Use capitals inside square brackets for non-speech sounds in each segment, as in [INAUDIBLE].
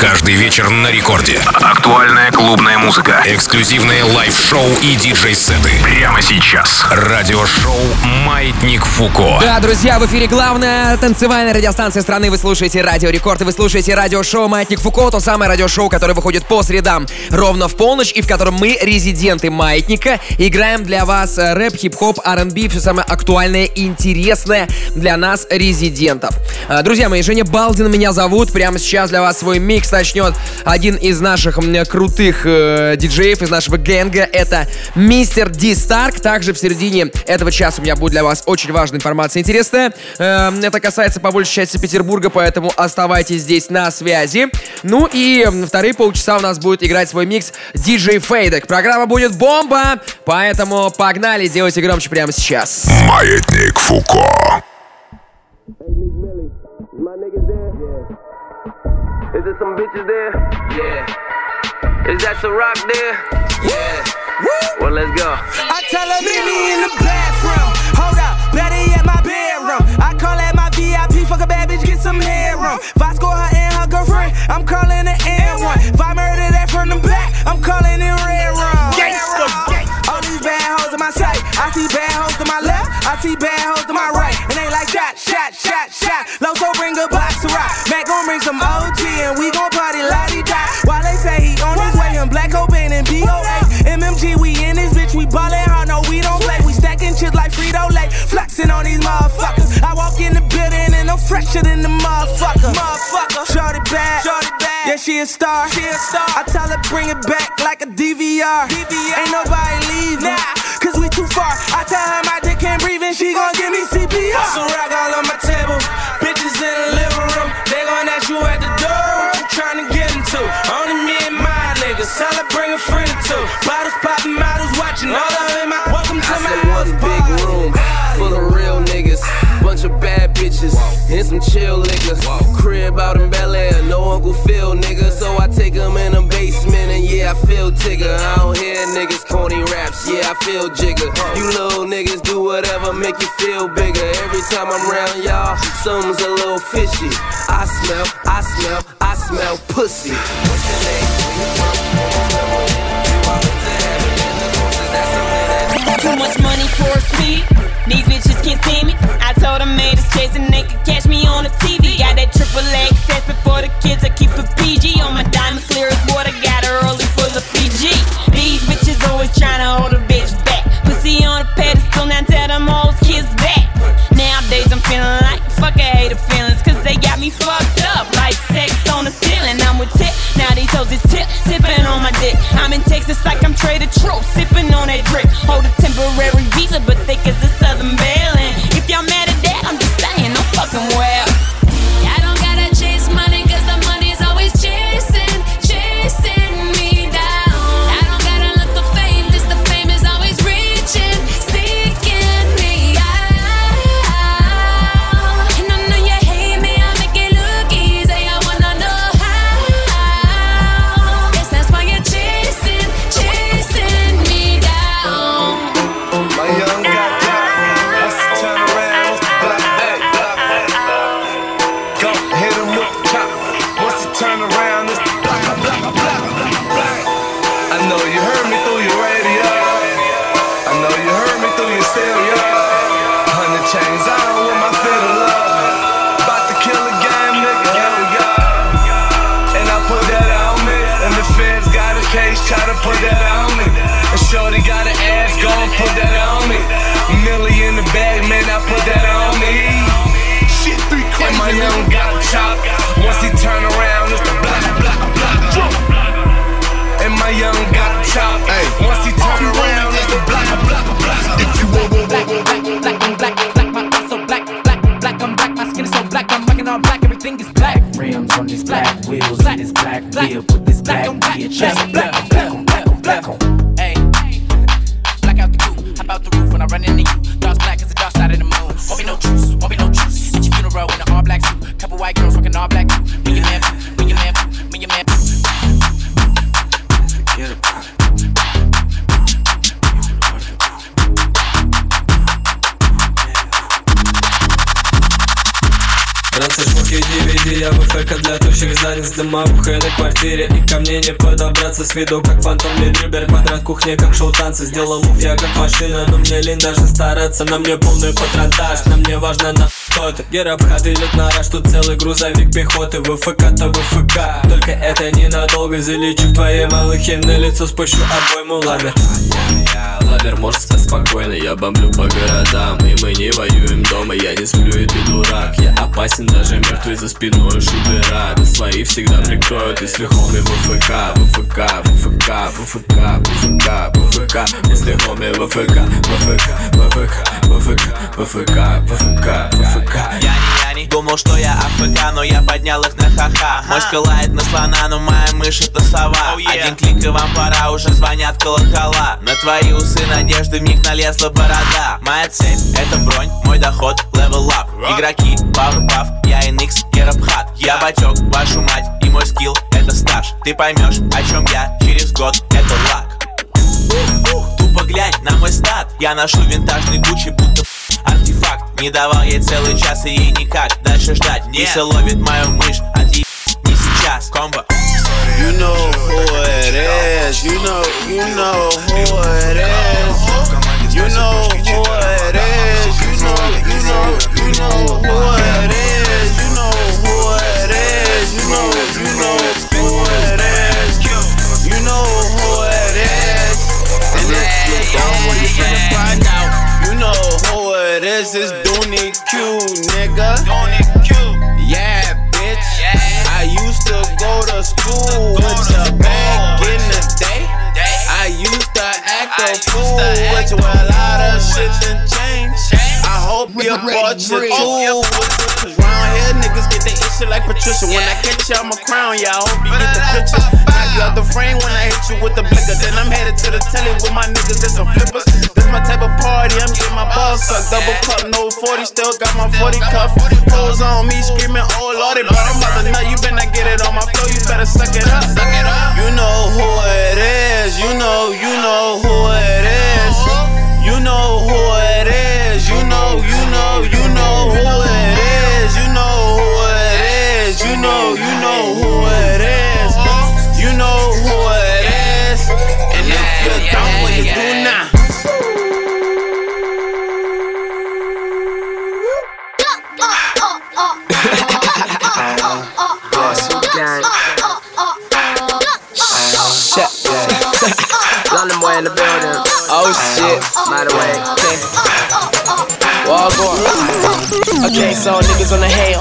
Каждый вечер на рекорде. Актуальная клубная музыка. Эксклюзивные лайв-шоу и диджей-сеты. Прямо сейчас. Радиошоу «Маятник Фуко». Да, друзья, в эфире главная танцевальная радиостанция страны. Вы слушаете Радио Рекорд и вы слушаете радиошоу «Маятник Фуко». То самое радиошоу, которое выходит по средам ровно в полночь и в котором мы, резиденты Маятника, играем для вас рэп, хип-хоп, R&B, все самое актуальное и интересное для нас, резидентов. А, друзья мои, Женя Балдин меня зовут. Прямо сейчас для вас свой микс начнет один из наших крутых э, диджеев из нашего гэнга. Это мистер Ди Старк. Также в середине этого часа у меня будет для вас очень важная информация интересная. Э, это касается по большей части Петербурга, поэтому оставайтесь здесь на связи. Ну и вторые полчаса у нас будет играть свой микс DJ Фейдек. Программа будет бомба, поэтому погнали, делайте громче прямо сейчас. Маятник Фуко. Is there some bitches there? Yeah. Is that some rock there? Yeah. Woo. Well, let's go. I tell her meet me in the bathroom. Hold up, better yet my bedroom. I call that my VIP. Fuck a bad bitch, get some headroom. If I score her and her girlfriend, I'm calling the N1. If I murder that from the back, I'm calling it red rum. All these bad hoes in my sight. I see bad hoes to my left. I see bad hoes to my right. And they like shot, shot, shot, shot. Loso bring a box like flexing on these motherfuckers. I walk in the building and I'm fresher than the motherfucker. Motherfucker, shorty bad, shorty bad. Yeah, she a star, she a star. I tell her bring it back like a DVR. DVR. Ain't nobody leaving, and some chill niggas. Crib out in Bel Air, no Uncle Phil, nigga. So I take 'em in the basement and yeah, I feel tigger. I don't hear niggas corny raps, yeah, I feel jigger. You little niggas do whatever make you feel bigger. Every time I'm around y'all, something's a little fishy. I smell, I smell, I smell pussy. What's your name? Too much money for a speed. These bitches can't see me. Told them haters chasing, they could catch me on the TV. Got that triple access before the kids. I keep it PG on my diamond clear as water. Got her early full of Fiji. These bitches always trying to hold a bitch back. Pussy on a pedestal, now tell them all kids that. Nowadays I'm feeling like fuck I hate the feelings, cause they got me fucked up like sex on the ceiling. I'm with tip, now these hoes is tip, sipping on my dick. I'm in Texas like I'm traded true, sipping on that drip. Hold a temporary visa, but think it's a the chop. 4 И ко мне не подобраться с виду как фантом Лидрибер Квадрат кухни как шоу танцы Сделал мув я как машина. Но мне лень даже стараться На мне полный патронтаж. На мне важно на кто ты Герабхат идет на раш Тут целый грузовик пехоты ВФК то ВФК Только это ненадолго Залечу в твоей малыхе На лицо спущу обойму ламер. Стать спокойно, я бомблю по городам И мы не воюем дома, я не сплю и ты дурак Я опасен даже мертвый за спиной шутера Да свои всегда прикроют, если хоми ВФК ВФК, ВФК, ВФК, ВФК, ВФК Если хоми ВФК, ВФК, ВФК, ВФК, ВФК, ВФК, ВФК не думал, что я АФК, но я поднял их на ха-ха. Мышка лает на слона, но моя мышь это сова. Один клик и вам пора, уже звонят колокола. На твои усы надежды вмиг налезла борода. Моя цель — это бронь, мой доход — level up Игроки, пауэрпаф, я NX, Герабхат Я бачок, вашу мать, и мой скилл — это стаж. Ты поймешь, о чем я через год — это лак. Тупо глянь на мой стат. Я ношу винтажный Гуччи, будто артефакт Не давал ей целый час и ей никак дальше ждать Киса ловит мою мышь, а ты не сейчас Комбо You know who it is. You know, you know who it is. You know who it is. You know, you know, you know who it is. Who is Dooney Q, nigga. Yeah, bitch. I used to go to school with your back in the day. I used to act a fool with you. Well, a lot of shit done changed. Hope you bought your tool. Cause round here niggas get the issue like Patricia. When I catch you, I'ma crown ya. I hope you get the picture. Knock you out the frame when I hit you with the blicker. Then I'm headed to the telly with my niggas. There's some flippers. This my type of party. I'm getting my balls sucked. Double cup, no 40. Still got my 40 cuff. Hoes on me screaming, oh lordy. But I'm about to nut. You better not get it on my flow. You better suck it up. You know who it is. You know, you know who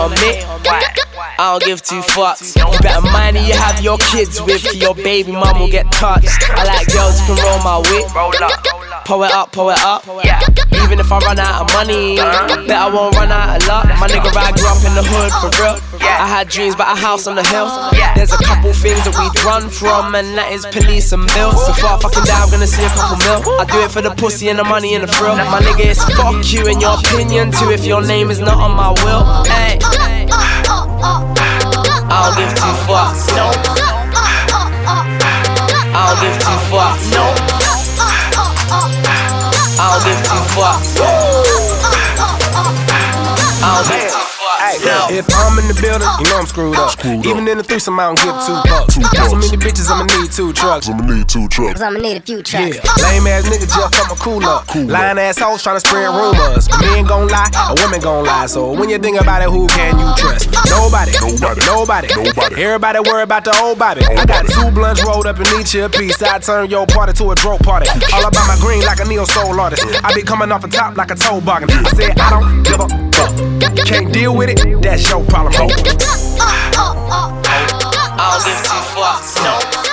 on me. I don't give two fucks. You better mind you have your kids with, your baby mum will get touched. I like girls who can roll my whip. Pull it up, pull it up. Even if I run out of money, bet I won't run out of luck. My nigga, I grew up in the hood for real. I had dreams about a house on the hill. There's a couple things that we'd run from, and that is police and bills. So far fucking down, I'm gonna see a couple mil. I do it for the pussy and the money and the thrill. My nigga, it's fuck you and your opinion too if your name is not on my will. Hey. I don't give two fucks. No. I don't give two fucks. No. I don't give two fucks. I don't give two fucks. If I'm in the building, you know I'm screwed up. Even in the threesome, I don't give two oh. bucks. Got so many bitches, I'ma need two trucks. I'ma need two trucks. I'ma need a few trucks. Yeah, lame ass nigga just fuck my cool up. Lying ass hoes trying to spread rumors. But men gon' lie, a woman gon' lie. So when you think about it, who can you trust? Nobody, nobody, nobody, nobody. Everybody worry about the old Bobby. I got two blunts rolled up in each a piece. I turn your party to a dope party. All about my green like a neo soul artist. I be coming off the top like a toe bargain. I said I don't give a fuck. Can't deal with it, that's your problem, ho. I don't give two fucks. No.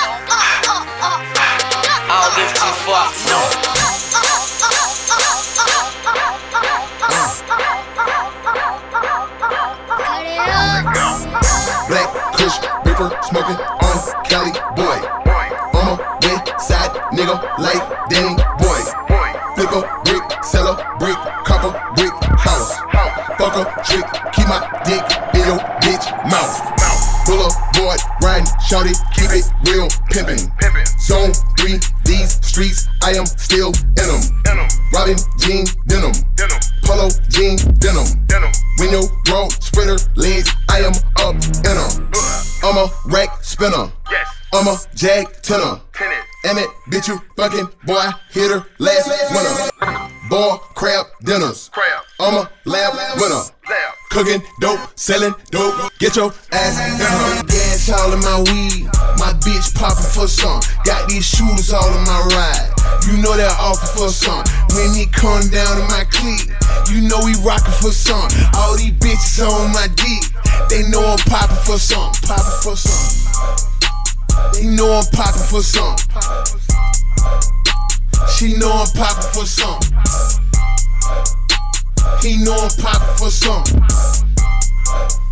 Dope, selling dope. Get your ass in her. Gas all in my weed. My bitch popping for some. Got these shooters all in my ride. You know they're offering for some. When he come down in my clique, you know we rockin' for some. All these bitches on my dick. They know I'm popping for some. Popping for some. They know I'm popping for some. She know I'm popping for some. He know I'm popping for some. Peace.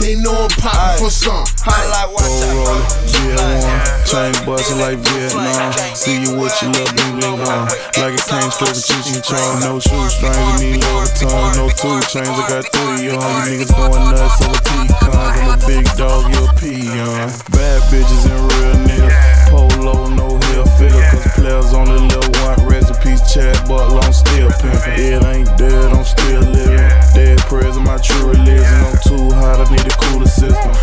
They know I'm popping for some. I like watch roller, GL1, chain bustin' like Vietnam. See you with your little bling bling on. Like it came straight from Cheech and Chong. No shoestrings, I need Louboutin. No two chains, I got three on. You niggas going nuts over pecans. I'm a big dog, you a peon. Bad bitches and real niggas. Polo, no heel figure. Cause players only live one recipes. Chad Butler, I'm still pimpin'. It ain't dead, I'm still living. Dead prayers in my true religion. I'm too hot, I need a cooler system.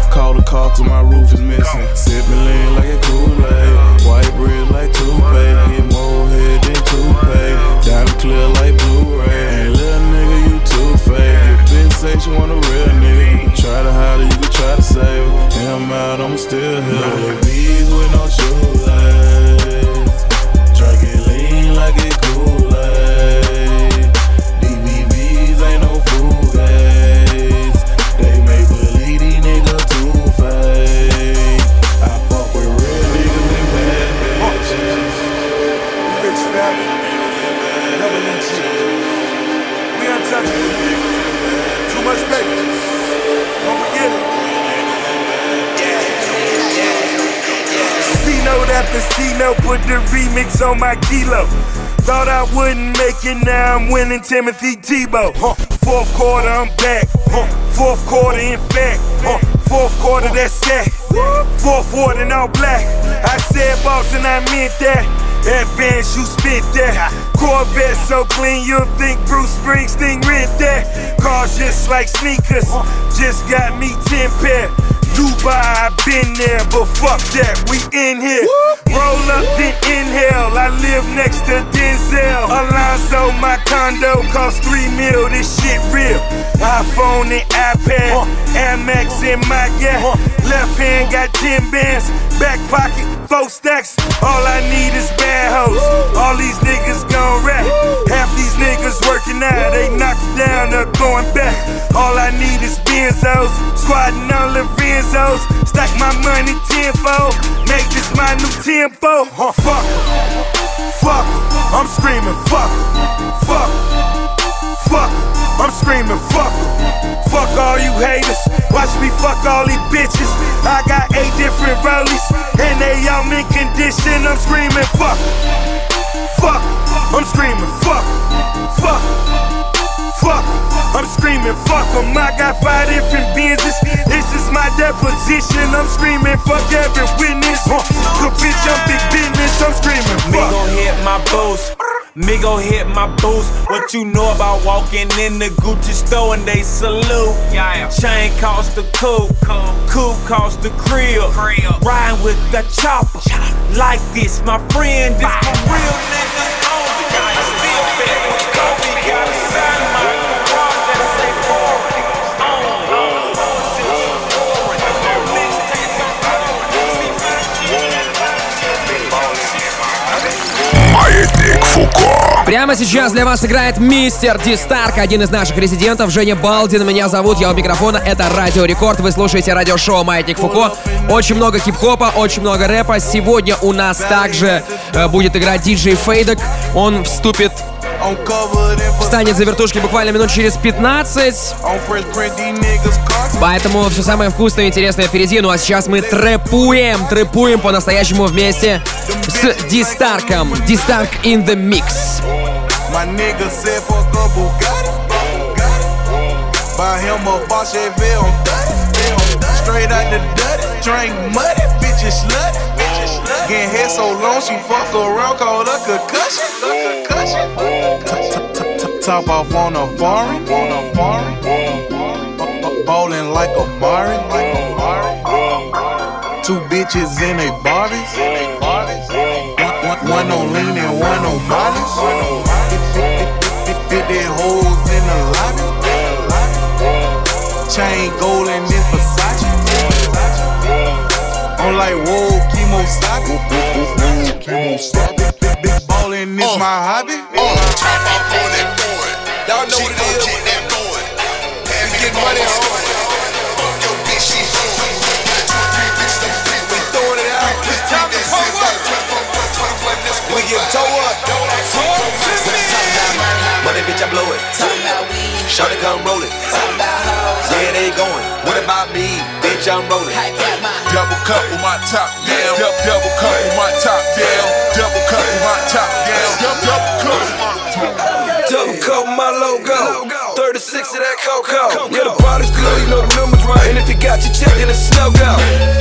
I'm Timothy Tebow. Huh. Fourth quarter, I'm back. Huh. Fourth quarter, in fact. Huh. Fourth quarter, that's sack. Fourth quarter, in all black. I said boss and I meant that. Advance, you spit that. Corvette so clean, you'll think Bruce Springsteen rent that. Cars just like sneakers, fuck, 'em. fuck, 'em. fuck. 'em. I'm screaming fuck 'em. Fuck all you haters. Watch me fuck all these bitches. I got eight different rollies, and they all mint condition. I'm screaming fuck 'em. Fuck, 'em. I'm screaming fuck, 'em. fuck, 'em. fuck. 'em. I'm screaming fuck 'em. I got five different business. This is my deposition. I'm screaming fuck every witness. Huh. Good bitch, I'm big business. I'm screaming fuck. Me gon' hit my boost. Me gon' hit my boots. What you know about walking in the Gucci store and they salute? Yeah. Chain cost the coupe. Coupe cost the crib. Riding with the chopper. Like this, my friend. This for real niggas Прямо сейчас для вас играет мистер Ди Старк, один из наших резидентов. Женя Балдин, меня зовут, я у микрофона. Это Радио Рекорд, вы слушаете радиошоу Маятник Фуко. Очень много хип-хопа, очень много рэпа. Сегодня у нас также э, будет играть диджей Фейдек. Он вступит встанет за вертушки буквально минут через 15. Поэтому все самое вкусное и интересное впереди. Ну а сейчас мы трэпуем, трэпуем по-настоящему вместе с Ди Старком. Ди Старк in the mix. Buy him a Chevelle. Straight out the dirty, drink muddy, bitches slutty. Getting head so long, she fuck around, call her concussion. Top off on a foreign. Ballin' like a Mari. Two bitches in a Barbies. One, on lean and one on Molly's. Fifty holes in the lobby. Chain gold and this Versace. I'm like, whoa, chemo stop it. big ballin' is my hobby. Top up on that board, Y'all know what it is. We get money on. We throwing it out. It's time to pull up. We get toe up. Money, bitch, I blow it. Shorty come roll it. Yeah, they going. What about me? Bitch, I'm rolling. Double cup with my top down. Double, double cup with my top down. Double cup with my top down. Double, double cup with my top down. Double cup with my logo. 36 of that cocoa. Yeah, the body's good, you know the numbers right. And if you got your check, then it's snow go.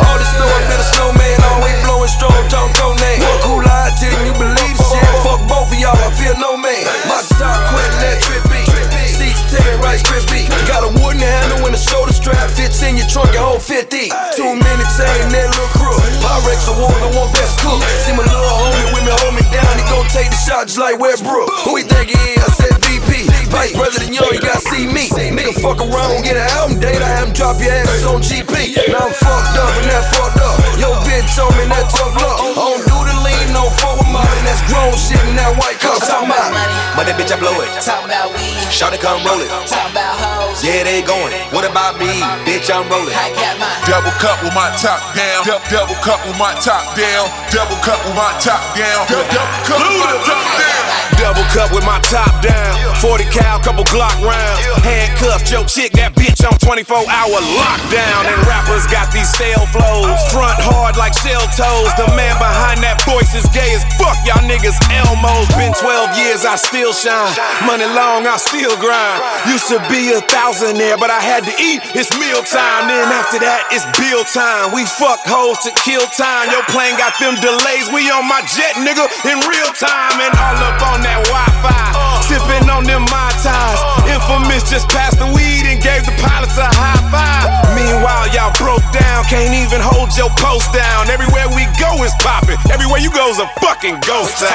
All the snow, I been a snowman. Always blowing strong, don't go name. One cool lie till you believe both of y'all, I feel no man. My top quit that trippy. Seats 10 rice crispy. Got a wooden handle when the shoulder strap fits in your trunk, your whole 50. Two minutes, ain't that little crew. Pyrex award, I want best cook. See my little homie with me, hold me down. He gon' take the shot just like Westbrook. Who he think he is? I said VP. Vice President Young, you gotta see me. Nigga fuck around, get an album date. I have him drop your ass on GP. Now I'm fucked up and that fucked up. Yo, bitch told me that tough luck. I don't do the lean, no forward mobbing. That's grown shit in that white cup. Talking about Money, bitch, I blow it. Talk about weed. Shorty come roll it. Talk about hoes. Yeah, they going. What about me? Bitch, I'm rolling. I got mine. Double cup with my top down. Double, double cup with my top down. Double cup with my top down. Double, double cup with my top down. Double cup with my top down. 40 cal, couple Glock rounds. Handcuffed your chick, that bitch on 24 hour lockdown. And rappers got these stale flows. Oh. Front hard like shell toes. The man behind that voice is gay as fuck. Y'all niggas Elmos. Been 12 years, I still shine. Money long, I still grind. Used to be a thousandaire, but I had to eat. It's meal time. Then after that, it's bill time. We fuck hoes to kill time. Your plane got them delays. We on my jet, nigga, in real time. And all up on that Wi-Fi. Sipping on them Mai Tais. Infamous just passed the weed and gave the pilots a high five. Meanwhile, y'all broke down. Can't even hold your post down. Everywhere we go is popping. Everywhere you go is a fucking ghost town.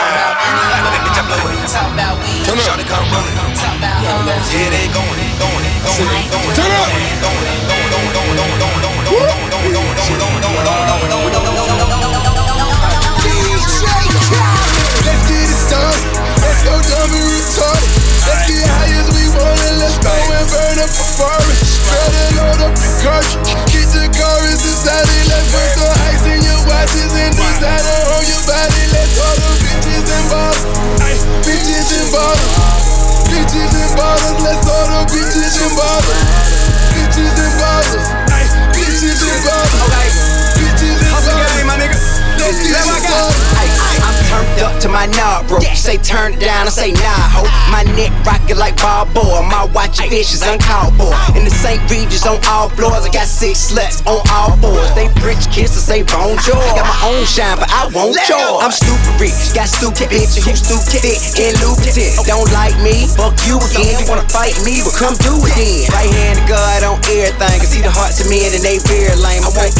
Come. Yeah, they going, going, going, going. Turn up. Let's get it started. Let's go dumb and retarded. Let's get high as we want and let's go and burn up a forest. Better load up the cartridge. Get the car is decided. Let's put some ice in your watches and designer on your body. Let's all the bitches and bottles. Bitches and bottles. Bitches and bottles. Let's all the bitches and bottles. Bitches and bottles. Bitches and bottles. Bitches and bottles. Let's get. I'm turned up to my knob, bro. You say turn it down, I say nah, ho. My neck rockin' like Balboa. My watch fishes uncalled for. In the St. Regis on all floors, I got six sluts on all fours. They French kisses, say bonjour. Got my own shine, but I won't yours. I'm stupid rich, got stupid bitches who stupid thick and lubricant. Don't like me, fuck you again. You wanna fight me, but come do it then. Right hand to God on everything. Can see the hearts of men and they very lame. I won't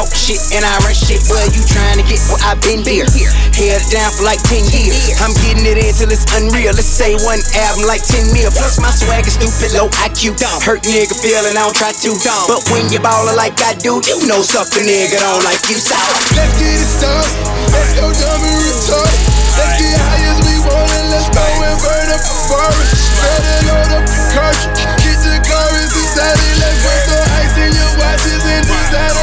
talk shit and I run shit. Well, you trying to get what I've been here. Held down for like 10 years. I'm getting it in till it's unreal. Let's say one album like 10 mil. Plus my swag is stupid, low IQ. Hurt nigga feeling, I don't try to. But when you ballin' like I do, you know something nigga don't like you. So Let's get it started. Let's go dumb and retarded. Let's get high as we want and let's go and burn up a forest. Better load up the cartridge. Get the car is decided. Let's put some ice in your watches and designer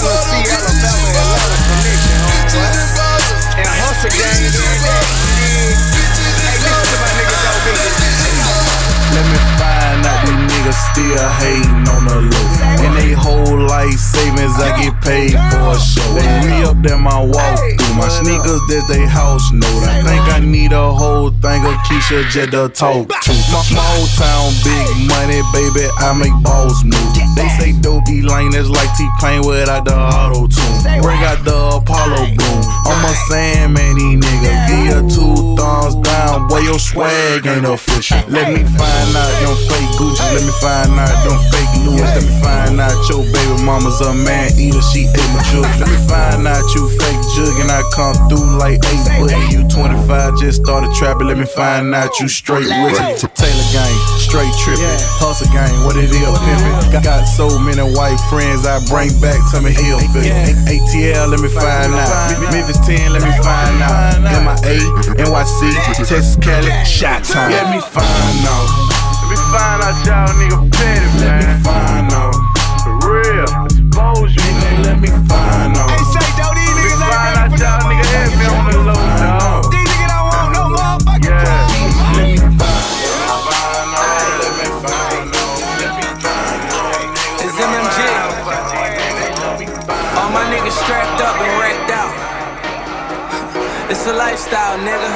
the bitches and. Bitches and. And hustle gang is in Hey, listen to my Let me find out these niggas still hating on the low. And they whole life savings, I get paid for a show. Re up there, my walk. My sneakers, that's they house note. I think I need a whole thing of Keisha just the talk to. My Small town, big money, baby, I make balls move. They say dope be is like T-Pain without the auto tune. Bring out the Apollo boom. I'm a Sandman, these niggas. Give you two thumbs down, boy, your swag ain't official. Let me find out them fake Gucci, let me find out them fake Louis, let me find out your baby mama's a man eater, she ate my children. Let me find out you fake jug and I come through like eight, but you 25, just started trapping, let me find out you straight with it. Taylor gang, straight tripping, hustle gang, what it is, pimpin'. Got, got so many white friends I bring back to me hill ATL, let me find out. Memphis 10, let me find out. MIA, NYC, Texas, Cali, Shot Town. Let me find out. Let me find out y'all nigga petty, man. Let me find Lifestyle, nigga.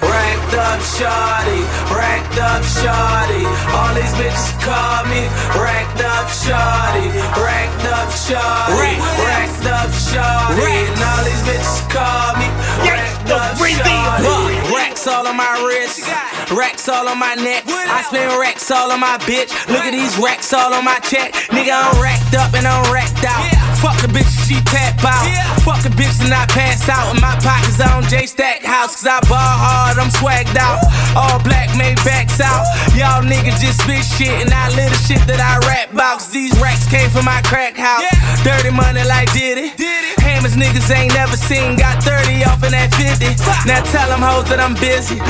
Racked up shawty, racked up shawty. All these bitches call me racked up shawty, racked up shawty, racked up shawty. And all these bitches call me racked up shawty. Racks all on my wrist, racks all on my neck. I spend racks all on my bitch. Look at these racks all on my check. Nigga, I'm racked up and I'm racked out. Fuck a bitch, she tap out. Fuck a bitch and I pass out. In my pockets on J Stack House, cause I ball hard, I'm swagged out. All black made backs out. Y'all niggas just spit shit and I live the shit that I rap about. Cause these racks came from my crack house. Dirty money like did it. Hammers niggas ain't never seen. Got 30 off in that 50. Now tell them hoes that I'm busy.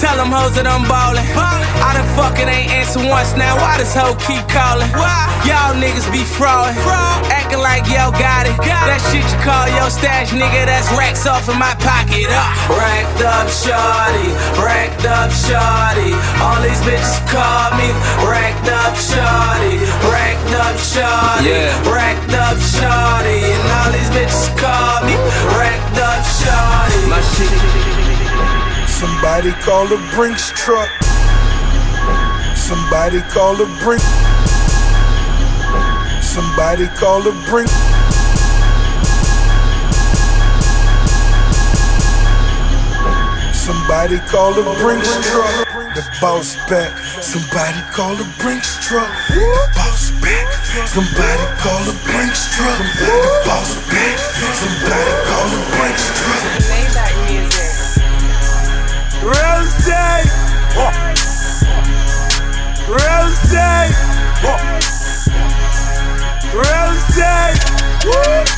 Tell them hoes that I'm ballin'. I done fucking ain't answer once now. Why this hoe keep calling? Y'all niggas be fraudin'. Acting like y'all got it. That shit you call your stash, nigga. That's racks off in my pocket. Uh. Racked up shorty. Racked up shorty. All these bitches call me. Racked up shorty. Racked up shorty. Racked up shorty. And all these bitches call me. Racked up shorty. My shit. Somebody call a Brinks truck. Somebody call a Brink. Somebody call a Brink. Somebody call a Brinks truck. The boss back. Somebody call a Brinks truck. The boss back. Somebody call a Brinks truck. The boss back. Somebody call a Brinks truck. Rose, Rose, Rose, Rose,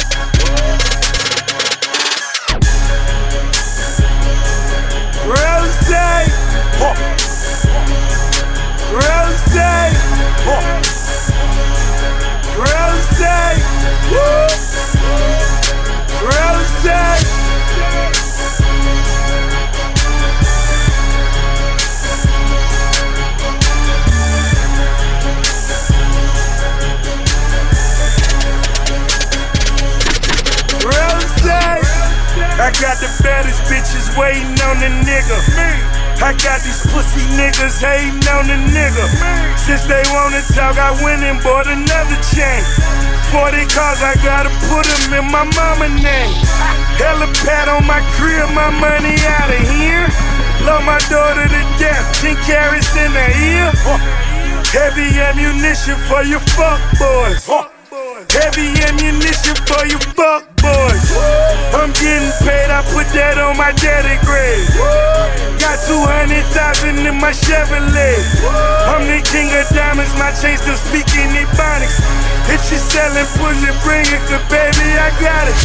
Rose, Rose, Rose. I got the baddest bitches waiting on the nigga. Me. I got these pussy niggas hating on the nigga. Since they wanna talk, I went and bought another chain. 40 cars, I gotta put them in my mama name. [LAUGHS] Hella pat on my crib, my money out of here. Love my daughter to death, 10 carats in the ear. Heavy ammunition for your fuck boys. Heavy ammunition for you fuck boys. I'm getting paid, I put that on my daddy grave. Got 200,000 in my Chevrolet. I'm the king of diamonds, my chain still speaking Ebonics. If she selling pussy, bring it, cause baby, I got it.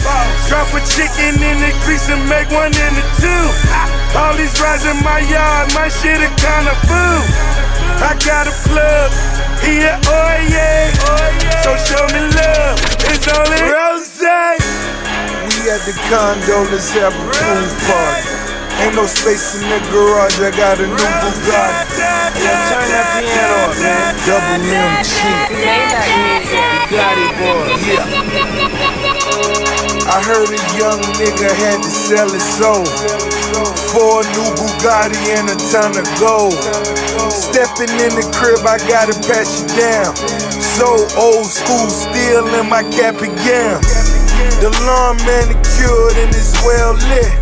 Drop a chicken in the grease and make one in the two. All these rides in my yard, my shit a kind of food. I got a plug, yeah, oh yeah. So show me love, condo, have a pool party. Ain't no space in the garage, I got a new Bugatti. Yeah, turn that piano up, man. Double M cheap. Bugatti boy, yeah. I heard a young nigga had to sell his soul for a new Bugatti and a ton of gold. Stepping in the crib, I gotta pat you down. So old school, still in my cap and gown. The lawn manicured and it's well lit.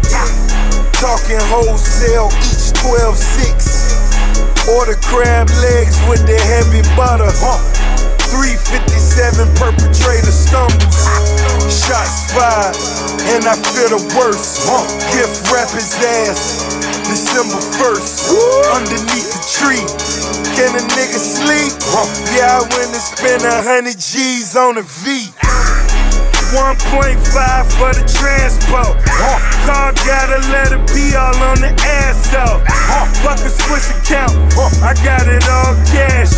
Talking wholesale, each 12 6. Order crab legs with the heavy butter. 357 perpetrator stumbles. Shots fired, and I feel the worst. Gift wrap his ass. December 1st, underneath the tree. Can a nigga sleep? Yeah, I went and spent a hundred G's on a V. 1.5 for the transport. Car gotta let it be all on the ass out. Fuck a Swiss account, I got it all cash.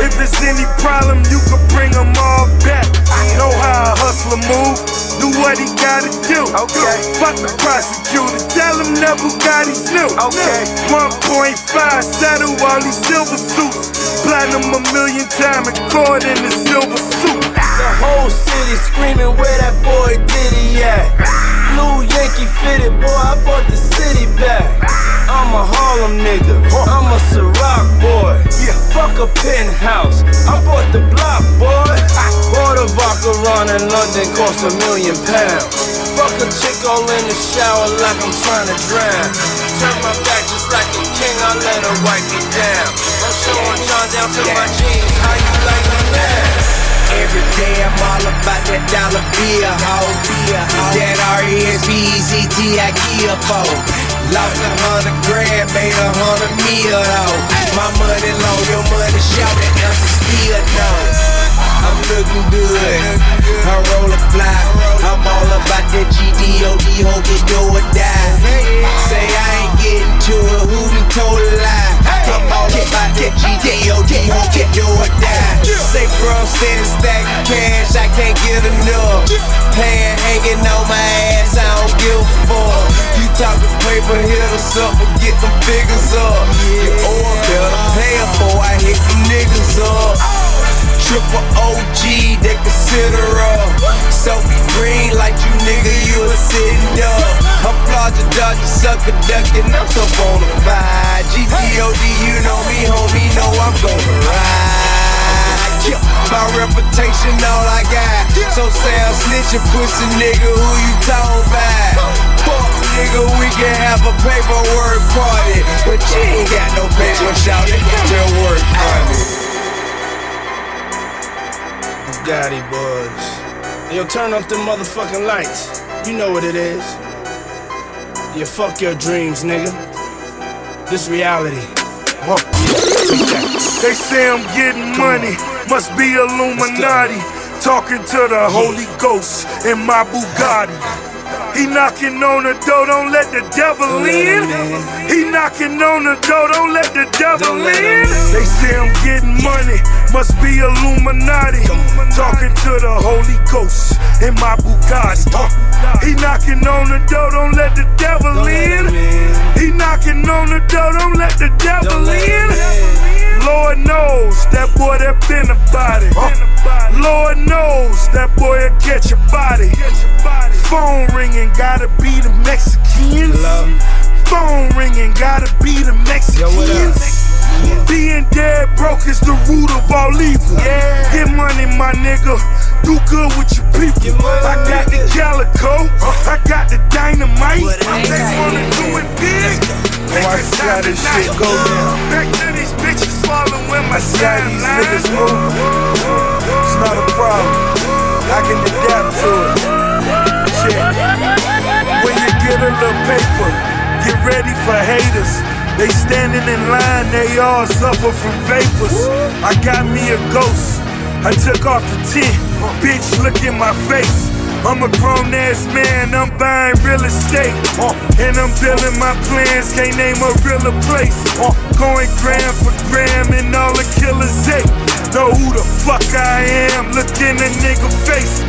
If it's any problem, you can bring them all back. Know how a hustler move, do what he gotta do. Okay. Fuck the prosecutor, tell him that Bugatti's new. Okay. 1.5, settle all these silver suits. Platinum a million time and caught in the silver suit. Whole city screaming where that boy Diddy at. Blue Yankee fitted, boy, I bought the city back. I'm a Harlem nigga, I'm a Ciroc boy. Yeah, fuck a penthouse, I bought the block, boy. Bought a vodka run in London, cost a million pounds. Fuck a chick all in the shower like I'm trying to drown. Turn my back just like a king, I let her wipe me down. I'm showing John down to my jeans, how you like me now? Every day I'm all about that dollar bill, ho. That R-E-S-P-E-C-T I kill for. Lost a hundred grand, made a hundred mil, though. My money long, your money short, the answer still no. I'm looking good, I roll a fly. I'm all about that GDOD, hope it do or die. Say I ain't getting to it, who done told a lie? I'm all about that GDOD, hope it do or die. Say bro, stand stacking cash, I can't get enough. Pan hanging on my ass, I don't give a fuck. You talking paper, hit us up and get them figures up. You owe better pay before I hit them niggas up. Triple OG, they consider up. So green like you nigga, you a sitting. Applaud your dog, you sucker ducking, I'm so bona fide. GDOD, you know me, homie, know I'm gonna ride. Yeah, my reputation, all I got. So say I'm snitching, pussy nigga, who you talking about? Fuck nigga, we can have a paperwork party. But you ain't got no paper, shout it, get your work party. Bugatti boys. Yo, turn off the motherfucking lights. You know what it is. Yeah, fuck your dreams, nigga. This reality. Huh. They say I'm getting money, must be Illuminati. Talking to the Holy Ghost in my Bugatti. He knocking on the door, don't let the devil in. He knocking on the door, don't let the devil in. They say I'm getting money, must be Illuminati. Talking to the Holy Ghost in my Bugatti. He knocking on the door, don't let the devil in. He knocking on the door, don't let the devil in. Lord knows that boy that been about it. Lord knows that boy will catch your body. Phone ringing, gotta be the Mexicans. Phone ringing, gotta be the Mexicans. Being dead broke is the root of all evil. Get money, my nigga. Do good with your people. I got the calico. I got the dynamite. They wanna do it big. Oh, I see how this shit go down. Back to these bitches following my how these niggas move. It's not a problem. I can adapt to it. Shit. When you get a little paper, get ready for haters. They standing in line, they all suffer from vapors. I got me a ghost. I took off the tent. Bitch, look in my face. I'm a grown ass man, I'm buying real estate. And I'm building my plans, can't name a realer place. Going gram for gram and all the killers ate. Know who the fuck I am, look in a nigga face.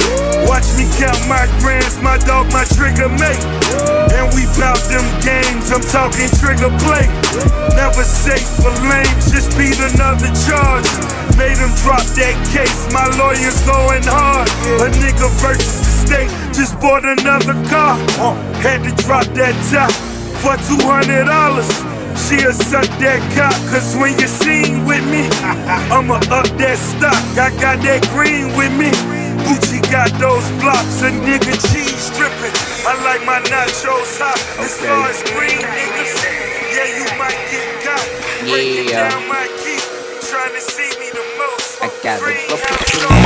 Watch me count my grams, my dog, my trigger mate. And we bout them games, I'm talking trigger play. Never safe for lames, just beat another charge. Made him drop that case, my lawyer's going hard. A nigga versus the mistake. Just bought another car. Uh, had to drop that top for two hundred dollars. She'll suck that cock, cause when you sing with me, [LAUGHS] I'ma up that stock. I got that green with me. Gucci got those blocks of nigga cheese dripping. I like my nachos hot. Okay. As far as green niggas, yeah, you might get got. Breaking yeah. down my key, trying to see me the most. I got the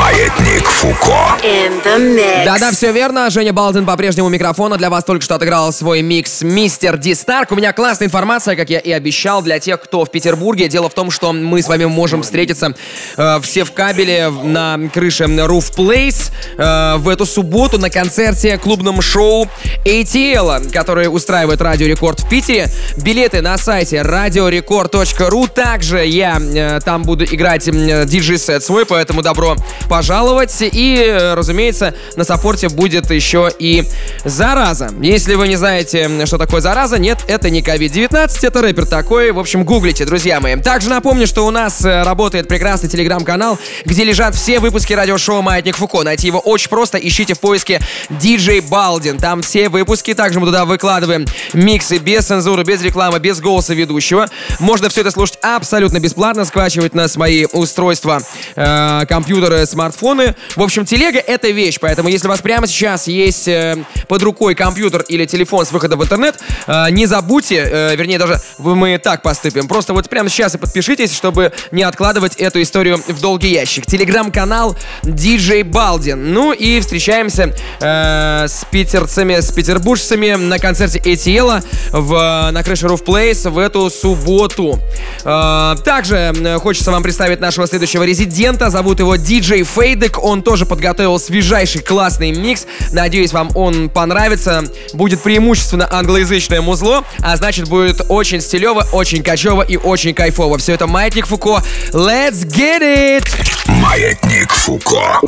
the mix. Да-да, все верно. Женя Балдин по-прежнему у микрофона. Для вас только что отыграл свой микс Мистер Ди Старк. У меня классная информация, как я и обещал, для тех, кто в Петербурге. Дело в том, что мы с вами можем встретиться э, все в кабеле на крыше Roof Place э, в эту субботу на концерте клубном шоу ATL, который устраивает Радио Рекорд в Питере. Билеты на сайте radiorecord.ru. Также я э, там буду играть м, диджей-сет свой, поэтому добро пожаловать. И, разумеется, на саппорте будет еще и зараза. Если вы не знаете, что такое зараза, нет, это не COVID-19, это рэпер такой. В общем, гуглите, друзья мои. Также напомню, что у нас э, работает прекрасный телеграм-канал, где лежат все выпуски радиошоу «Маятник Фуко». Найти его очень просто. Ищите в поиске DJ Балдин. Там все выпуски. Также мы туда выкладываем миксы без цензуры, без рекламы, без голоса ведущего. Можно все это слушать абсолютно бесплатно, скачивать на свои устройства, э, компьютеры, смартфоны. В общем, телега — это вещь, поэтому если у вас прямо сейчас есть э, под рукой компьютер или телефон с выходом в интернет, э, не забудьте, э, вернее, даже мы так поступим, просто вот прямо сейчас и подпишитесь, чтобы не откладывать эту историю в долгий ящик. Телеграм-канал DJ Балдин. Ну и встречаемся э, с питерцами, с петербуржцами на концерте ATL в, на крыше Roof Place в эту субботу. Э, также э, хочется вам представить нашего следующего резидента. Зовут его DJ Фейдек. Он тоже подготовил свежайший классный микс. Надеюсь, вам он понравится. Будет преимущественно англоязычное музло, а значит будет очень стилево, очень качево и очень кайфово. Все это Маятник Фуко. Let's get it! Маятник Фуко.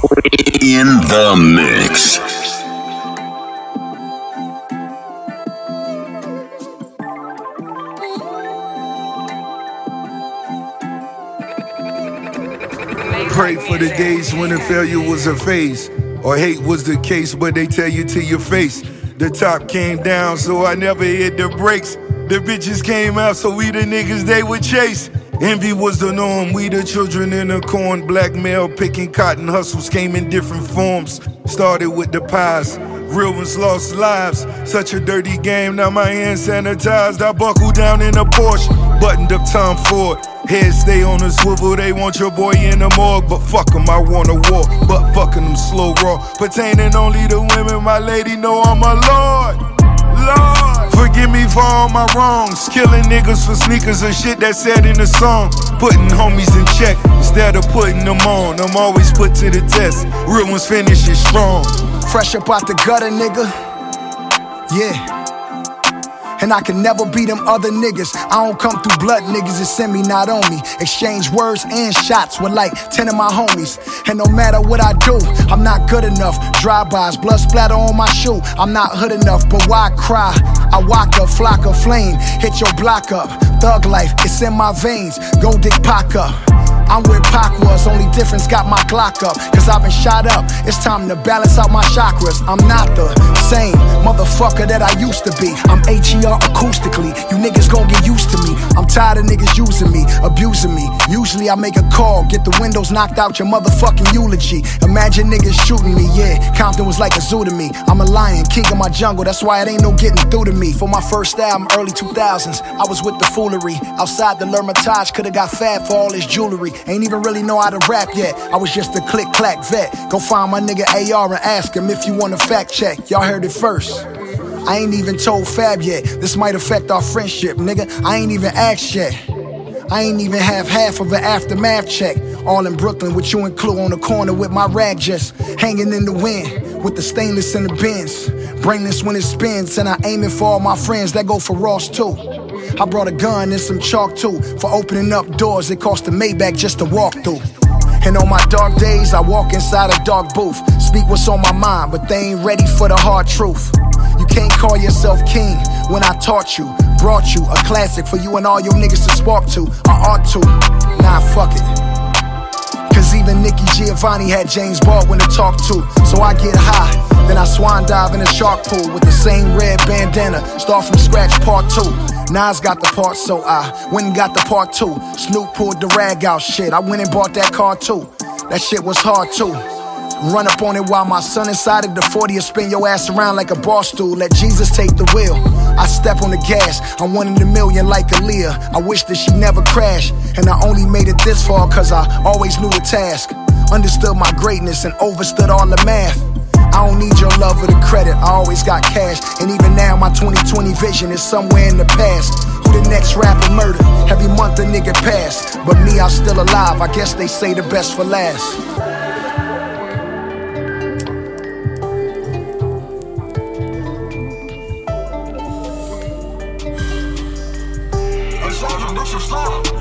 In the mix. The days when the failure was a phase, or hate was the case, but they tell you to your face. The top came down, so I never hit the brakes. The bitches came out, so we the niggas they would chase. Envy was the norm, we the children in the corn. Blackmail, picking cotton hustles came in different forms. Started with the pies, real ones lost lives. Such a dirty game, now my hands sanitized. I buckle down in a Porsche, buttoned up Tom Ford. Head stay on a swivel, they want your boy in the morgue. But fuck 'em, I wanna war. But fucking them slow raw. Pertaining only to women, my lady know I'm a lord. Lord, forgive me for all my wrongs. Killing niggas for sneakers and shit that said in the song. Putting homies in check instead of putting them on. I'm always put to the test. Real ones finish it strong. Fresh up out the gutter, nigga. Yeah. And I can never be them other niggas. I don't come through blood, niggas. It's send me, not on me. Exchange words and shots with like 10 of my homies. And no matter what I do, I'm not good enough. Drive-bys, blood splatter on my shoe. I'm not hood enough, but why cry? I walk a flock of flame, hit your block up. Thug life, it's in my veins. Go dig Pac up. I'm where Pac was, only difference got my Glock up. Cause I've been shot up, it's time to balance out my chakras. I'm not the same motherfucker that I used to be. I'm HER acoustically, you niggas gon' get used to me. I'm tired of niggas using me, abusing me. Usually I make a call, get the windows knocked out your motherfucking eulogy. Imagine niggas shooting me, yeah. Compton was like a zoo to me. I'm a lion, king of my jungle, that's why it ain't no getting through to me. For my first album, early 2000s, I was with the foolery. Outside the L'Hermitage, could've got fat for all his jewelry. Ain't even really know how to rap yet. I was just a click clack vet. Go find my nigga AR and ask him if you want a fact check. Y'all heard it first. I ain't even told Fab yet. This might affect our friendship, nigga. I ain't even asked yet. I ain't even have half of an aftermath check. All in Brooklyn with you and Clue on the corner with my rag just hanging in the wind with the stainless in the bins. Brainless when it spins, and I aiming for all my friends that go for Ross too. I brought a gun and some chalk too for opening up doors it cost a Maybach just to walk through. And on my dark days, I walk inside a dark booth. Speak what's on my mind, but they ain't ready for the hard truth. You can't call yourself king when I taught you, brought you a classic for you and all your niggas to spark to. I ought to. Nah, fuck it. Cause even Nikki Giovanni had James Baldwin to talk to. So I get high, then I swan dive in a shark pool with the same red bandana. Start from scratch, part two. Nas got the part, so I went and got the part two. Snoop pulled the rag out, shit. I went and bought that car too. That shit was hard too. Run up on it while my son inside of the 40 and spin your ass around like a bar stool. Let Jesus take the wheel. I step on the gas, I'm one in a million like Aaliyah. I wish that she never crashed. And I only made it this far cause I always knew the task. Understood my greatness and overstood all the math. I don't need your love or the credit, I always got cash. And even now, my 2020 vision is somewhere in the past. Who the next rapper murder? Every month a nigga pass. But me, I'm still alive. I guess they say the best for last.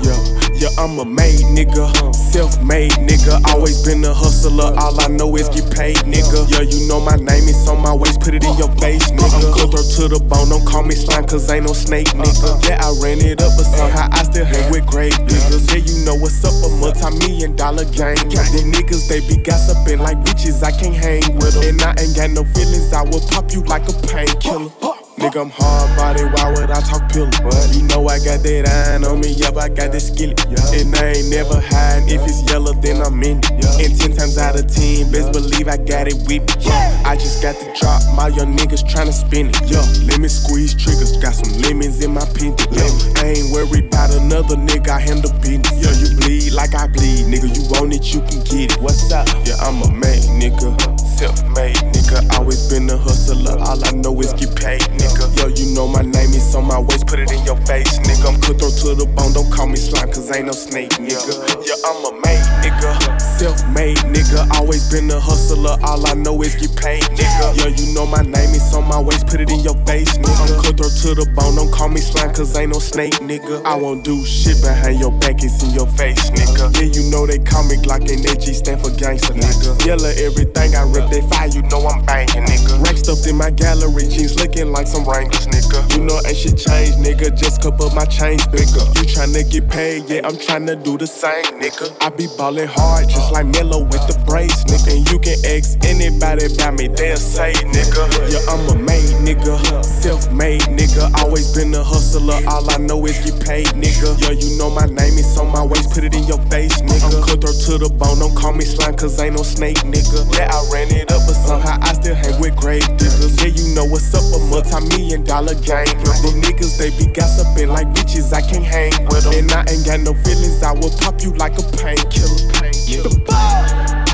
Yeah, yeah, I'm a made nigga, self made nigga. Always been a hustler, all I know is get paid, nigga. Yeah, you know my name is on my waist, put it in your face, nigga. I'm cutthroat to the bone, don't call me slime, cause ain't no snake, nigga. Uh-huh. Yeah, I ran it up, but somehow I still hang with great niggas. Yeah, you know what's up, a multi million dollar gang. Them niggas, they be gossiping like bitches, I can't hang with them. And I ain't got no feelings, I will pop you like a painkiller. Nigga, I'm hard body, why would I talk pillow? You know I got that iron on me, yup, I got that skillet. And I ain't never hiding, if it's yellow, then I'm in it. And ten times out of ten, best believe I got it with me. I just got the drop, my young niggas tryna spin it. Yo, let me squeeze triggers, got some lemons in my pinky. Yo, I ain't worried about another nigga, I handle business. Yo, you bleed like I bleed, nigga, you want it, you can get it. What's up? Yeah, I'm a man, nigga. Self-made nigga, always been a hustler. All I know is get paid, nigga. Yo, you know my name is on my waist, put it in your face, nigga. I'm cutthroat to the bone, don't call me slime, cause ain't no snake, nigga. Yeah, I'm a made nigga. Self-made nigga, always been a hustler. All I know is get paid, nigga. Yo, you know my name is on my waist, put it in your face, nigga. I'm cutthroat to the bone, don't call me slime, cause ain't no snake, nigga. I won't do shit behind your back, it's in your face, nigga. Yeah, you know they call me Glock and stand for gangster, nigga. Yellow everything, I rip that fire, you know I'm banging, nigga. Rack stuffed in my gallery, jeans looking like some Wranglers, nigga. You know ain't shit changed, nigga. Just cup up my chains bigger. You tryna get paid, yeah, I'm tryna do the same, nigga. I be ballin' hard, just like Melo with the brace, nigga. And you can ask anybody about me, they'll say, nigga. Yeah, I'm a made nigga, self-made nigga. Always been a hustler, all I know is get paid, nigga. Yeah, you know my name is on my waist, put it in your face, nigga. I'm cutthroat to the bone, don't call me slime, cause ain't no snake, nigga. Yeah, I ran it up, but somehow I still hang with grave diggers. Yeah, you know what's up, a multi-million dollar gang. Them niggas, they be gossiping like bitches, I can't hang with them. And I ain't got no feelings, I will pop you like a painkiller. Yeah. Thank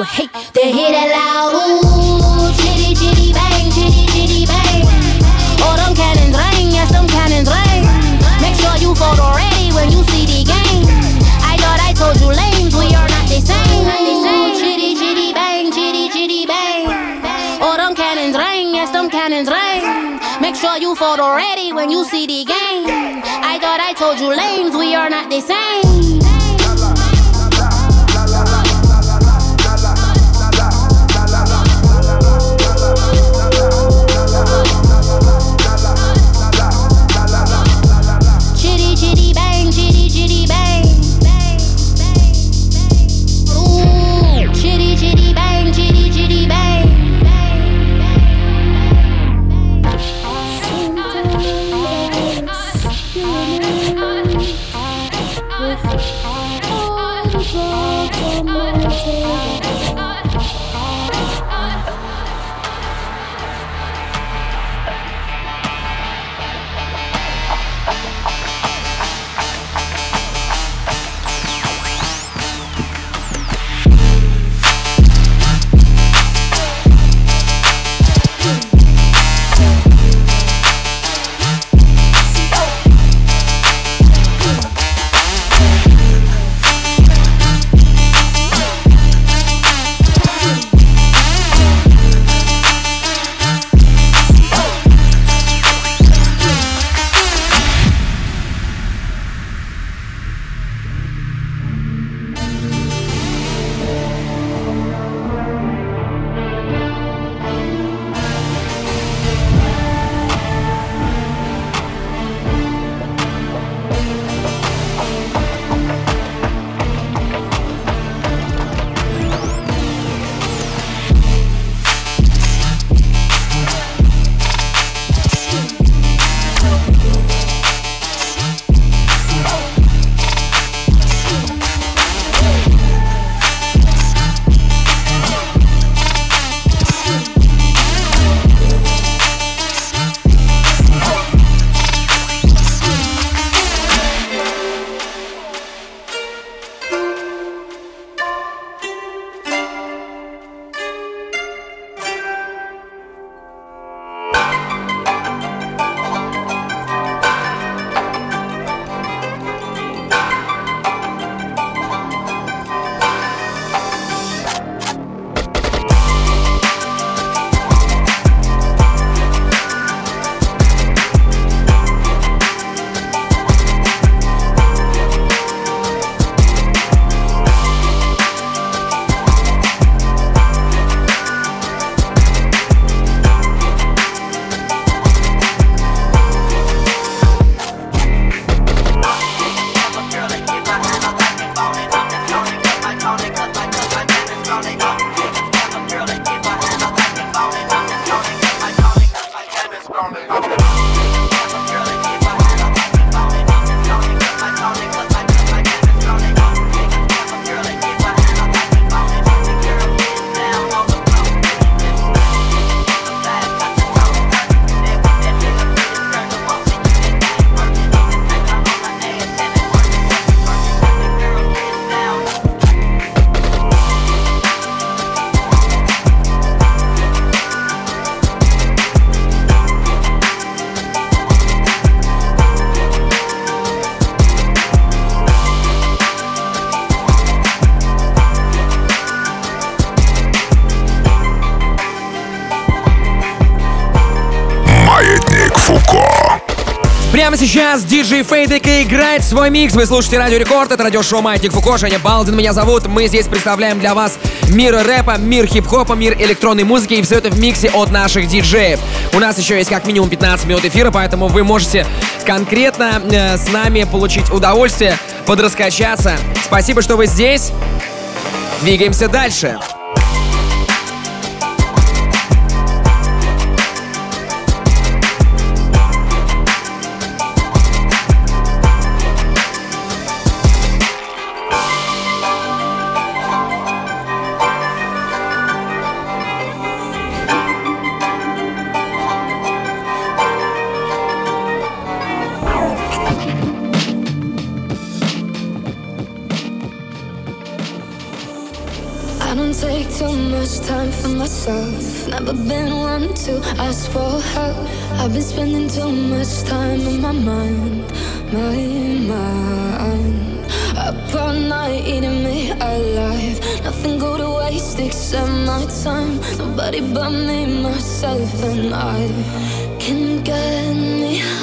would hate to hear that loud ooh, chitty chitty bang, chitty chitty bang. Oh, them cannons ring, yes, them cannons ring. Make sure you photo already when you see the game. I thought I told you lames, we are not the same. Ooh, chitty chitty bang, chitty chitty bang. Oh, them cannons ring, yes, them cannons ring. Make sure you photo ready when you see the game. I thought I told you lames, we are not the same. Сейчас диджей Фейдик играет свой микс. Вы слушаете Радио Рекорд, это радиошоу Маятник Фуко, Женя Балдин меня зовут. Мы здесь представляем для вас мир рэпа, мир хип-хопа, мир электронной музыки и все это в миксе от наших диджеев. У нас еще есть как минимум 15 минут эфира, поэтому вы можете конкретно э, с нами получить удовольствие, подраскачаться. Спасибо, что вы здесь. Двигаемся дальше. Much time for myself. Never been one to ask for help. I've been spending too much time in my mind, my mind. Up all night eating me alive. Nothing go to waste except my time. Nobody but me, myself, and I can get me high.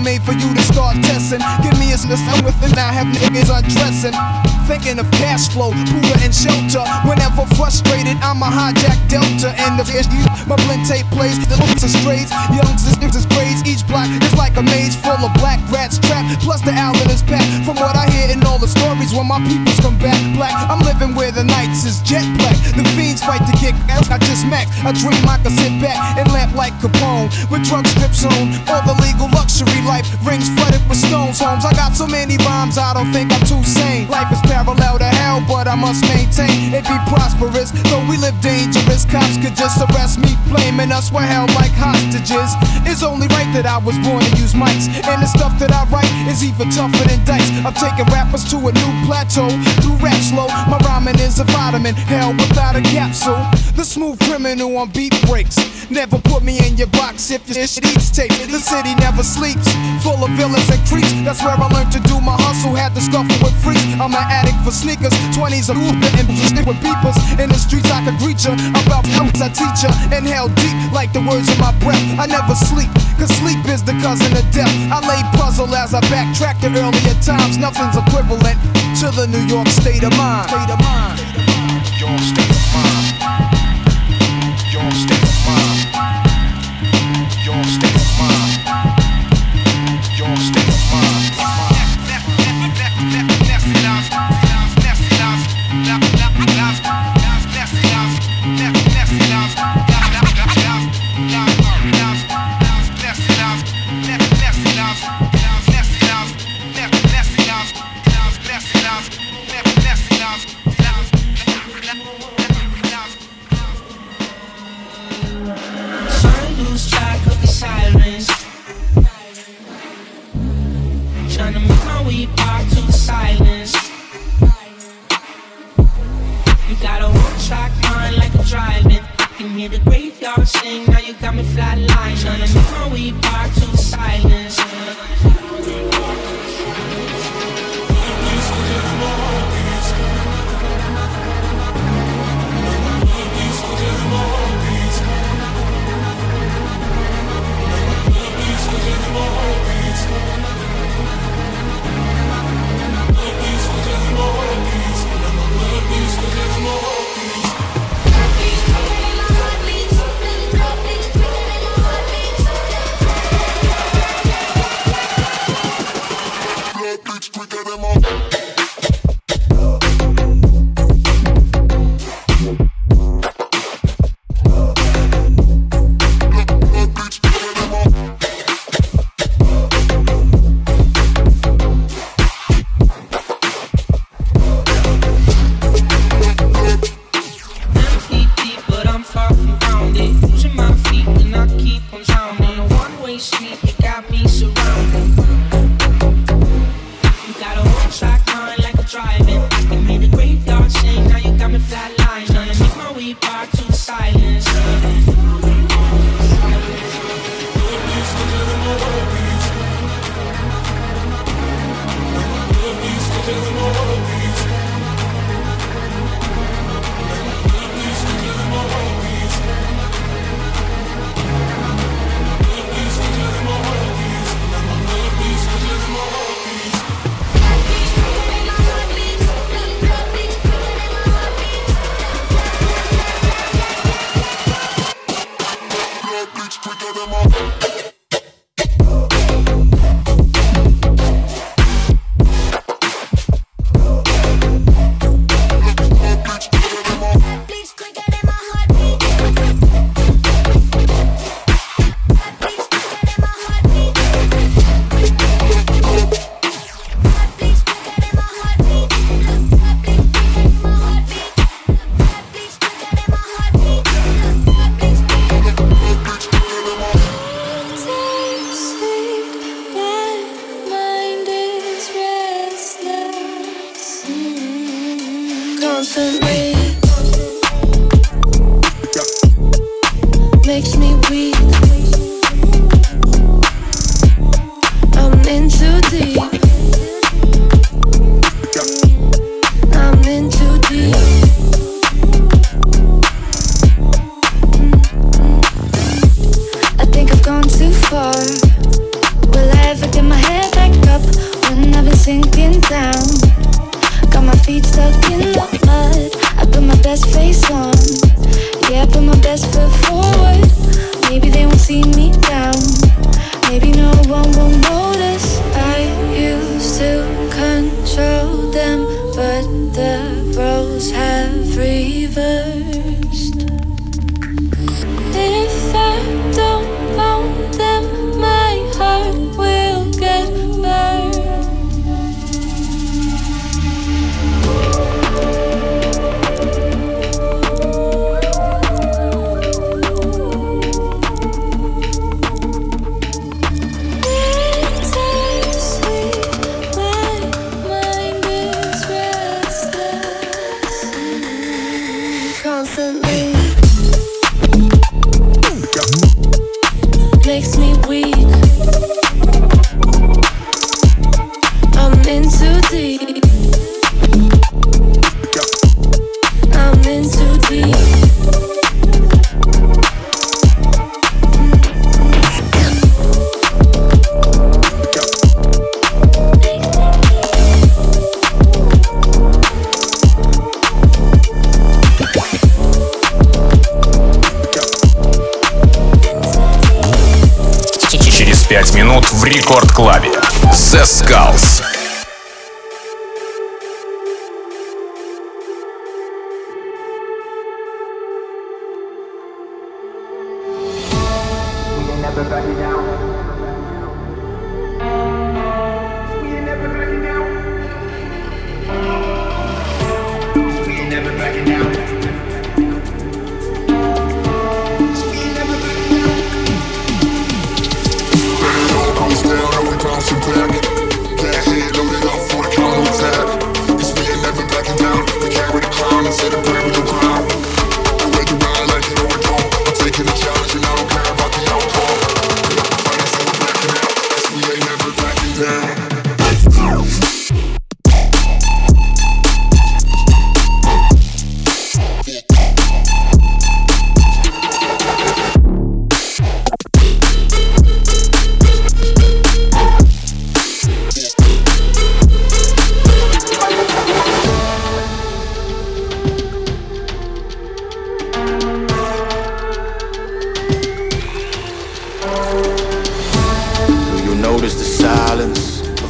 Made for you to start testing. Give me a list I'm with it, now have niggas undressing. Thinking of cash flow, Buddha and shelter. Whenever frustrated, I'm a hijack Delta. And the issue, my blend tape plays, the looks are strays. Youngs is grades, each block is a maze full of black rats trapped. Plus the outlet is packed. From what I hear in all the stories, when my peoples come back black, I'm living where the nights is jet black. The fiends fight to kick ass, I just max. I dream I can sit back and lamp like Capone with drug strips on. All the legal luxury life rings flooded with stones. Homes, I got so many rhymes, I don't think I'm too sane. Life is parallel to hell, but I must maintain it be prosperous. Though we live dangerous, cops could just arrest me, blaming us we're held like hostages. It's only right that I was born to use mics, and the stuff that I write is even tougher than dice. I'm taking rappers to a new plateau through rap slow. My rhyming is a vitamin, hell without a capsule. The smooth criminal on beat breaks. Never put me in your box if your shit eats tape. The city never sleeps, full of villains and creeps. That's where I learned to do my hustle. Had to scuffle with freaks. I'm an addict for sneakers, 20s of Buddha and stick with beepers. In the streets I could greet ya about helps I teach ya. Inhale deep like the words in my breath. I never sleep, cause sleep is the cousin of death. I lay puzzle as I backtrack to earlier times. Nothing's equivalent to the New York state of mind. State of mind. Your state of mind. Your state of mind. we part to the silence. You got a mind like a driving. I can hear the graveyard sing. Now you got me we part to the silence. Vamos.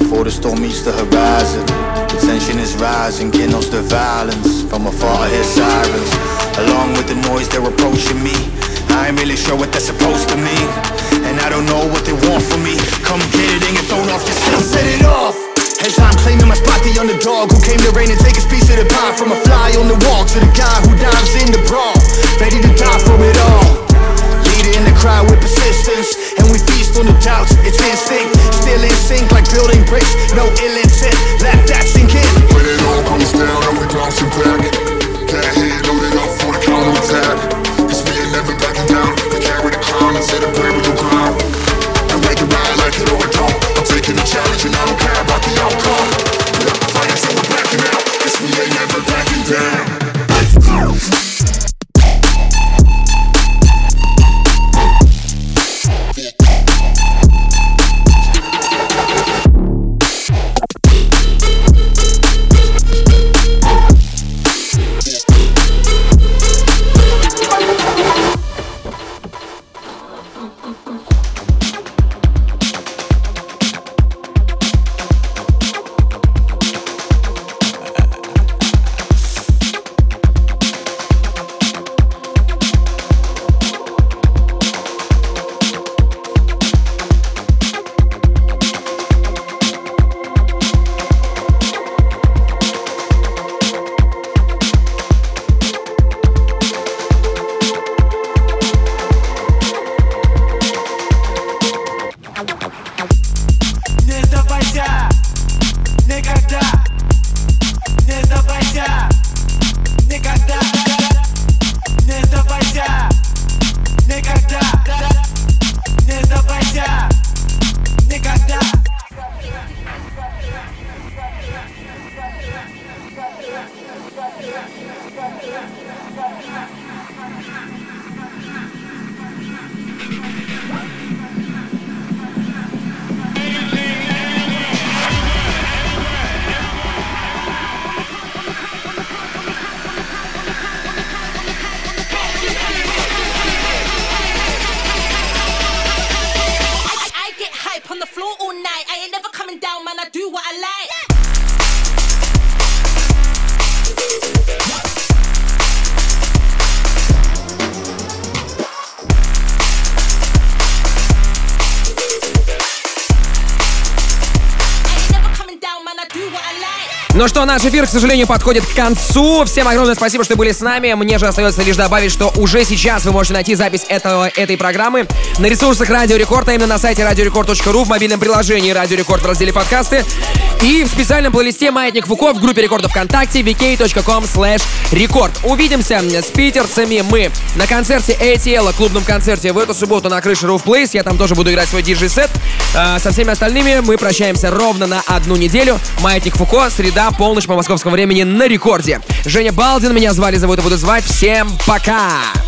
Before the storm meets the horizon. The tension is rising, kindles the violence. From afar I hear sirens, along with the noise they're approaching me. I ain't really sure what that's supposed to mean, and I don't know what they want from me. Come get it and get thrown off scene. Set it off. As I'm claiming my spot, the underdog who came to reign and take his piece of the pie. From a fly on the wall to the guy who dives in the brawl, ready to die for it all. Leader in the crowd with persistence, and we feast on the doubts. It's instinct, still in sync like building bricks. No ill intent, let that sink in. When it all comes down and we bouncing back, got head loaded up for the counterattack. Cause we ain't never backing down. We carry the crown instead of play with the ground. And make it ride like it or it don't. I'm taking the challenge and I don't care наш эфир, к сожалению, подходит к концу. Всем огромное спасибо, что были с нами. Мне же остается лишь добавить, что уже сейчас вы можете найти запись этого, этой программы на ресурсах Радио Рекорд, а именно на сайте radiorecord.ru, в мобильном приложении Радио Рекорд в разделе подкасты и в специальном плейлисте Маятник Фуко в группе рекордов ВКонтакте vk.com slash record. Увидимся с питерцами мы на концерте ATL, клубном концерте в эту субботу на крыше Roof Place. Я там тоже буду играть свой диджей-сет. А, со всеми остальными мы прощаемся ровно на одну неделю. Маятник Фуко, среда, полночь по московскому времени на рекорде. Женя Балдин меня звали, зовут и буду звать. Всем пока!